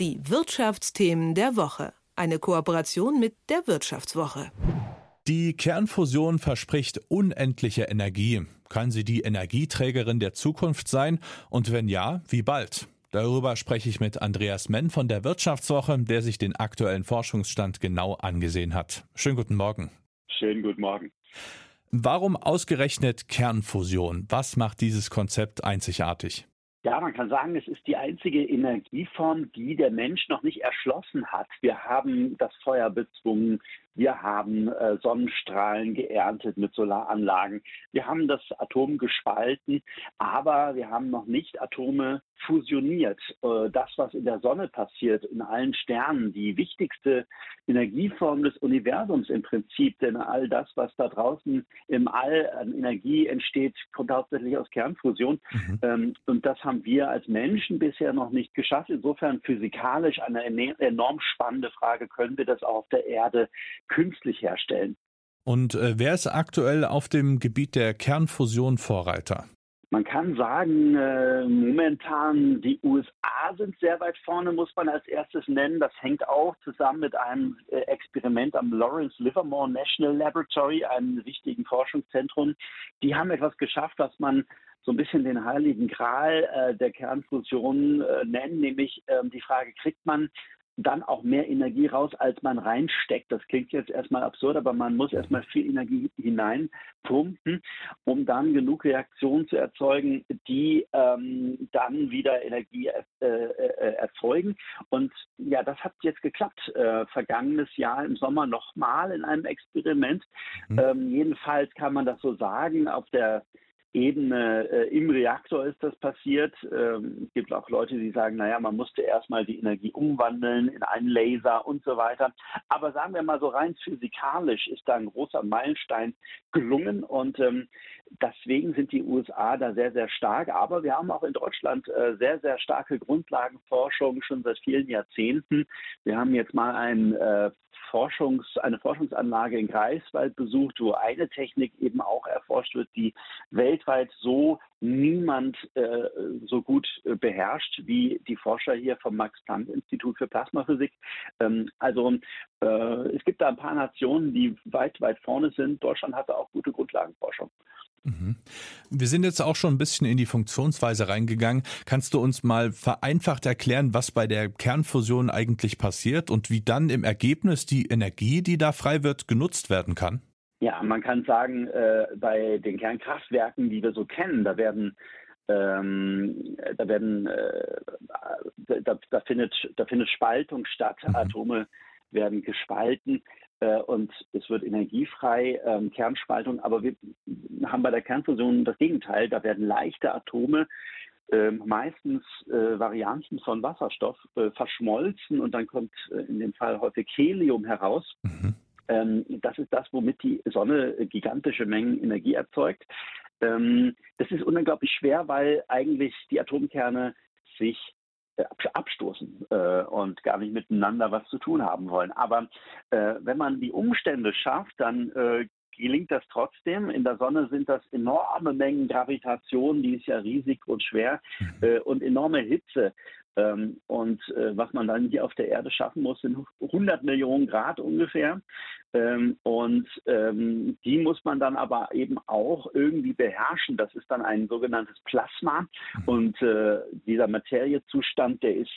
Die Wirtschaftsthemen der Woche. Eine Kooperation mit der Wirtschaftswoche. Die Kernfusion verspricht unendliche Energie. Kann sie die Energieträgerin der Zukunft sein? Und wenn ja, wie bald? Darüber spreche ich mit Andreas Menn von der Wirtschaftswoche, der sich den aktuellen Forschungsstand genau angesehen hat. Schönen guten Morgen. Schönen guten Morgen. Warum ausgerechnet Kernfusion? Was macht dieses Konzept einzigartig? Ja, man kann sagen, es ist die einzige Energieform, die der Mensch noch nicht erschlossen hat. Wir haben das Feuer bezwungen, wir haben äh, Sonnenstrahlen geerntet mit Solaranlagen, wir haben das Atom gespalten, aber wir haben noch nicht Atome fusioniert. Äh, das, was in der Sonne passiert, in allen Sternen, die wichtigste Energieform des Universums im Prinzip, denn all das, was da draußen im All an Energie entsteht, kommt hauptsächlich aus Kernfusion. Mhm. Ähm, und das haben wir als Menschen bisher noch nicht geschafft. Insofern physikalisch eine enorm spannende Frage, können wir das auch auf der Erde künstlich herstellen. Und äh, wer ist aktuell auf dem Gebiet der Kernfusion Vorreiter? Man kann sagen, äh, momentan die USA sind sehr weit vorne, muss man als erstes nennen. Das hängt auch zusammen mit einem äh, Experiment am Lawrence Livermore National Laboratory, einem wichtigen Forschungszentrum. Die haben etwas geschafft, was man so ein bisschen den heiligen Gral äh, der Kernfusion äh, nennen, nämlich ähm, die Frage, kriegt man dann auch mehr Energie raus, als man reinsteckt. Das klingt jetzt erstmal absurd, aber man muss erstmal viel Energie hineinpumpen, um dann genug Reaktionen zu erzeugen, die ähm, dann wieder Energie äh, äh, erzeugen. Und ja, das hat jetzt geklappt. Äh, vergangenes Jahr im Sommer nochmal in einem Experiment. Mhm. Ähm, jedenfalls kann man das so sagen, auf der Ebene äh, im Reaktor ist das passiert. Ähm, es gibt auch Leute, die sagen, naja, man musste erstmal die Energie umwandeln in einen Laser und so weiter. Aber sagen wir mal so rein physikalisch ist da ein großer Meilenstein gelungen und ähm, deswegen sind die USA da sehr, sehr stark. Aber wir haben auch in Deutschland äh, sehr, sehr starke Grundlagenforschung schon seit vielen Jahrzehnten. Wir haben jetzt mal ein äh, Forschungs-, eine Forschungsanlage in Greifswald besucht, wo eine Technik eben auch erforscht wird, die weltweit so niemand äh, so gut äh, beherrscht wie die Forscher hier vom Max-Planck-Institut für Plasmaphysik. Ähm, also äh, es gibt da ein paar Nationen, die weit, weit vorne sind. Deutschland hatte auch gute Grundlagenforschung. Mhm. Wir sind jetzt auch schon ein bisschen in die Funktionsweise reingegangen. Kannst du uns mal vereinfacht erklären, was bei der Kernfusion eigentlich passiert und wie dann im Ergebnis die Energie, die da frei wird, genutzt werden kann? Ja, man kann sagen, äh, bei den Kernkraftwerken, die wir so kennen, da werden ähm, da werden äh, da, da, findet da findet Spaltung statt. Mhm. Atome werden gespalten und es wird energiefrei, ähm, Kernspaltung. Aber wir haben bei der Kernfusion das Gegenteil. Da werden leichte Atome äh, meistens äh, Varianten von Wasserstoff äh, verschmolzen und dann kommt äh, in dem Fall häufig Helium heraus. Mhm. Ähm, das ist das, womit die Sonne gigantische Mengen Energie erzeugt. Ähm, das ist unglaublich schwer, weil eigentlich die Atomkerne sich äh, abstoßen äh, und gar nicht miteinander was zu tun haben wollen. Aber äh, wenn man die Umstände schafft, dann äh, gelingt das trotzdem. In der Sonne sind das enorme Mengen Gravitation, die ist ja riesig und schwer, mhm. äh, und enorme Hitze. Ähm, und äh, was man dann hier auf der Erde schaffen muss, sind 100 Millionen Grad ungefähr. Ähm, und ähm, die muss man dann aber eben auch irgendwie beherrschen. Das ist dann ein sogenanntes Plasma. Und äh, dieser Materiezustand, der ist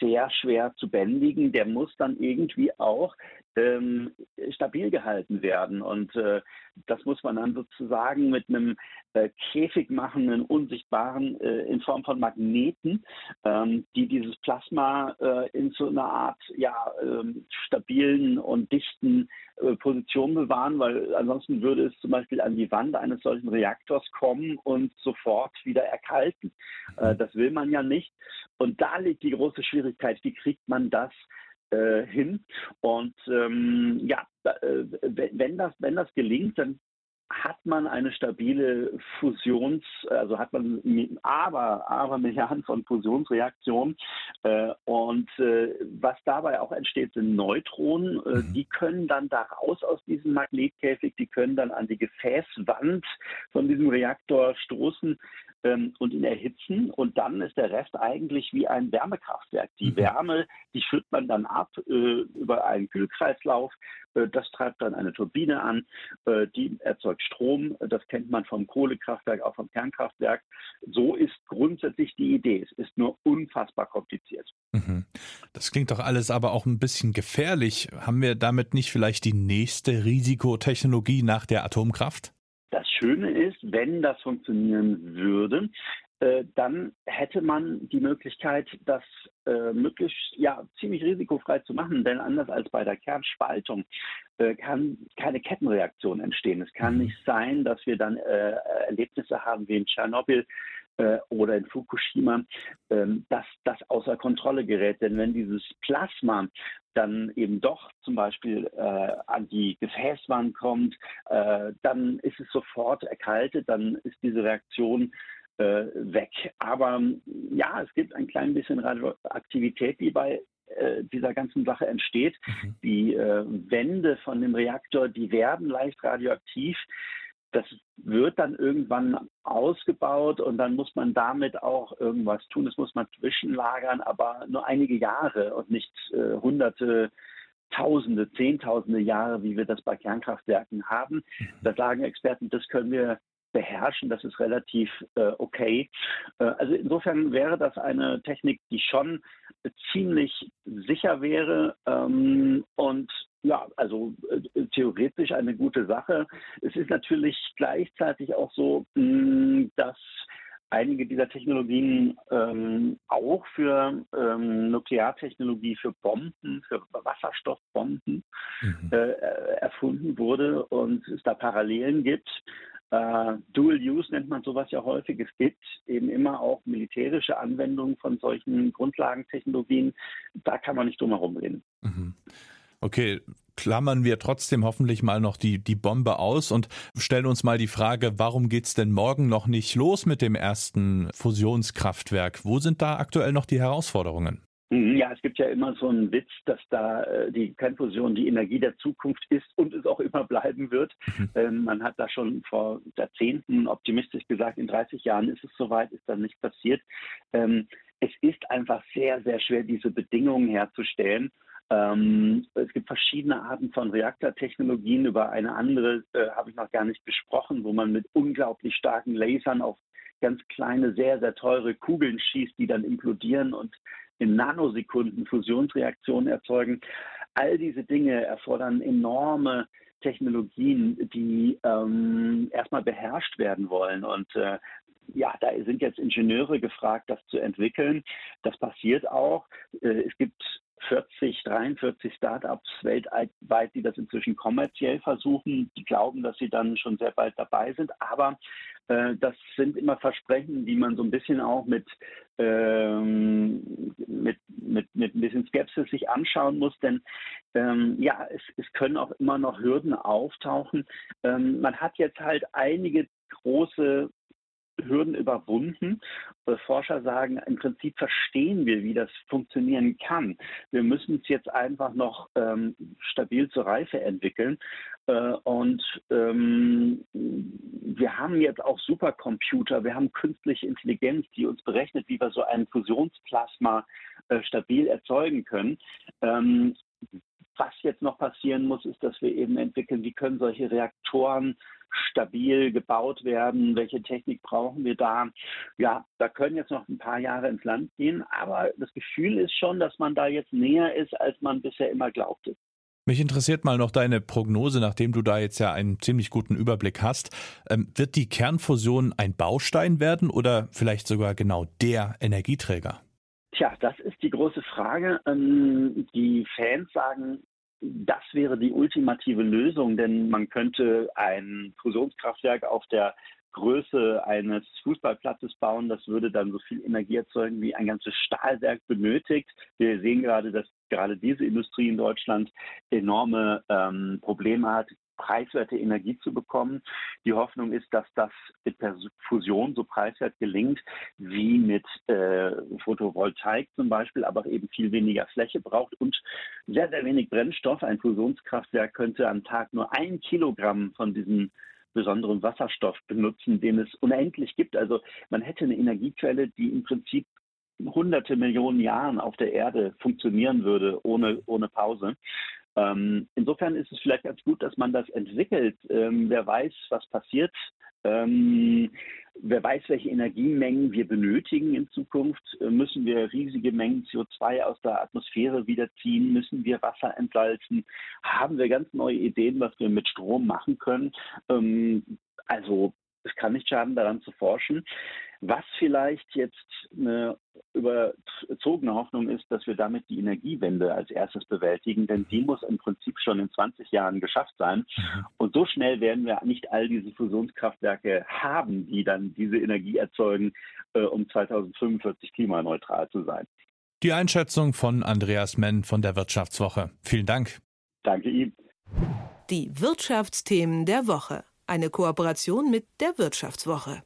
sehr schwer zu bändigen. Der muss dann irgendwie auch ähm, stabil gehalten werden. Und äh, das muss man dann sozusagen mit einem äh, Käfig machen, einen unsichtbaren, äh, in Form von Magneten, ähm, die dieses Plasma äh, in so einer Art ja, ähm, stabilen und dichten äh, Position bewahren, weil ansonsten würde es zum Beispiel an die Wand eines solchen Reaktors kommen und sofort wieder erkalten. Äh, das will man ja nicht. Und da liegt die große Schwierigkeit, wie kriegt man das hin. Und ähm, ja, äh, wenn das, wenn das gelingt, dann hat man eine stabile Fusions, also hat man aber, aber Milliarden von Fusionsreaktionen. Äh, und äh, was dabei auch entsteht, sind Neutronen. Äh, mhm. Die können dann da raus aus diesem Magnetkäfig, die können dann an die Gefäßwand von diesem Reaktor stoßen ähm, und ihn erhitzen und dann ist der Rest eigentlich wie ein Wärmekraftwerk. Die mhm. Wärme, die führt man dann ab über einen Kühlkreislauf. Äh, das treibt dann eine Turbine an, äh, die erzeugt Strom. Das kennt man vom Kohlekraftwerk, auch vom Kernkraftwerk. So ist grundsätzlich die Idee. Es ist nur unfassbar kompliziert. Mhm. Das klingt doch alles aber auch ein bisschen gefährlich. Haben wir damit nicht vielleicht die nächste Risikotechnologie nach der Atomkraft? Das Schöne ist, wenn das funktionieren würde, äh, dann hätte man die Möglichkeit, das äh, möglichst ja ziemlich risikofrei zu machen, denn anders als bei der Kernspaltung äh, kann keine Kettenreaktion entstehen. Es kann mhm. nicht sein, dass wir dann äh, Erlebnisse haben wie in Tschernobyl, äh, oder in Fukushima, ähm, dass das außer Kontrolle gerät. Denn wenn dieses Plasma dann eben doch zum Beispiel äh, an die Gefäßwand kommt, äh, dann ist es sofort erkaltet, dann ist diese Reaktion äh, weg. Aber ja, es gibt ein klein bisschen Radioaktivität, die bei äh, dieser ganzen Sache entsteht. Mhm. Die äh, Wände von dem Reaktor, die werden leicht radioaktiv. Das wird dann irgendwann ausgebaut und dann muss man damit auch irgendwas tun. Das muss man zwischenlagern, aber nur einige Jahre und nicht äh, hunderte, tausende, zehntausende Jahre, wie wir das bei Kernkraftwerken haben. Mhm. Da sagen Experten, das können wir beherrschen, das ist relativ äh, okay. Äh, also insofern wäre das eine Technik, die schon ziemlich sicher wäre ähm, und ja, also äh, theoretisch eine gute Sache. Es ist natürlich gleichzeitig auch so, mh, hm, dass einige dieser Technologien ähm, auch für ähm, Nukleartechnologie, für Bomben, für Wasserstoffbomben mhm. äh, erfunden wurde und es da Parallelen gibt. Äh, Dual Use nennt man sowas ja häufig. Es gibt eben immer auch militärische Anwendungen von solchen Grundlagentechnologien. Da kann man nicht drum herum reden. Mhm. Okay, klammern wir trotzdem hoffentlich mal noch die, die Bombe aus und stellen uns mal die Frage, warum geht's denn morgen noch nicht los mit dem ersten Fusionskraftwerk? Wo sind da aktuell noch die Herausforderungen? Mhm, ja, es gibt ja immer so einen Witz, dass da äh, die Kernfusion die Energie der Zukunft ist und es auch immer bleiben wird. Mhm. Ähm, man hat da schon vor Jahrzehnten optimistisch gesagt, in 30 Jahren ist es soweit, ist dann nicht passiert. Ähm, es ist einfach sehr, sehr schwer, diese Bedingungen herzustellen. Ähm, es gibt verschiedene Arten von Reaktortechnologien. Über eine andere äh, habe ich noch gar nicht gesprochen, wo man mit unglaublich starken Lasern auf ganz kleine, sehr, sehr teure Kugeln schießt, die dann implodieren und in Nanosekunden Fusionsreaktionen erzeugen. All diese Dinge erfordern enorme Technologien, die ähm, erstmal beherrscht werden wollen. Und äh, ja, da sind jetzt Ingenieure gefragt, das zu entwickeln. Das passiert auch. Äh, es gibt 40, 43 Startups weltweit, die das inzwischen kommerziell versuchen. Die glauben, dass sie dann schon sehr bald dabei sind. Aber äh, das sind immer Versprechen, die man so ein bisschen auch mit, ähm, mit, mit, mit ein bisschen Skepsis sich anschauen muss. Denn ähm, ja, es, es können auch immer noch Hürden auftauchen. Ähm, man hat jetzt halt einige große Hürden überwunden. Forscher sagen, im Prinzip verstehen wir, wie das funktionieren kann. Wir müssen es jetzt einfach noch ähm, stabil zur Reife entwickeln. Äh, und ähm, wir haben jetzt auch Supercomputer, wir haben künstliche Intelligenz, die uns berechnet, wie wir so ein Fusionsplasma äh, stabil erzeugen können. Ähm, was jetzt noch passieren muss, ist, dass wir eben entwickeln, wie können solche Reaktoren stabil gebaut werden, welche Technik brauchen wir da. Ja, da können jetzt noch ein paar Jahre ins Land gehen, aber das Gefühl ist schon, dass man da jetzt näher ist, als man bisher immer glaubte. Mich interessiert mal noch deine Prognose, nachdem du da jetzt ja einen ziemlich guten Überblick hast. Ähm, wird die Kernfusion ein Baustein werden oder vielleicht sogar genau der Energieträger? Tja, das ist die große Frage. Ähm, die Fans sagen, das wäre die ultimative Lösung, denn man könnte ein Fusionskraftwerk auf der Größe eines Fußballplatzes bauen. Das würde dann so viel Energie erzeugen, wie ein ganzes Stahlwerk benötigt. Wir sehen gerade, dass gerade diese Industrie in Deutschland enorme ähm, Probleme hat, preiswerte Energie zu bekommen. Die Hoffnung ist, dass das mit der Fusion so preiswert gelingt wie mit äh, Photovoltaik zum Beispiel, aber eben viel weniger Fläche braucht und sehr, sehr wenig Brennstoff. Ein Fusionskraftwerk könnte am Tag nur ein Kilogramm von diesen besonderem Wasserstoff benutzen, den es unendlich gibt. Also man hätte eine Energiequelle, die im Prinzip hunderte Millionen Jahren auf der Erde funktionieren würde, ohne, ohne Pause. Ähm, insofern ist es vielleicht ganz gut, dass man das entwickelt. Ähm, wer weiß, was passiert. Ähm, wer weiß, welche Energiemengen wir benötigen in Zukunft. Äh, müssen wir riesige Mengen CO2 aus der Atmosphäre wiederziehen? Müssen wir Wasser entsalzen? Haben wir ganz neue Ideen, was wir mit Strom machen können? Ähm, also es kann nicht schaden, daran zu forschen. Was vielleicht jetzt eine überzogene Hoffnung ist, dass wir damit die Energiewende als erstes bewältigen, denn die muss im Prinzip schon in 20 Jahren geschafft sein. Mhm. Und so schnell werden wir nicht all diese Fusionskraftwerke haben, die dann diese Energie erzeugen, äh, um 2045 klimaneutral zu sein. Die Einschätzung von Andreas Menn von der Wirtschaftswoche. Vielen Dank. Danke Ihnen. Die Wirtschaftsthemen der Woche. Eine Kooperation mit der Wirtschaftswoche.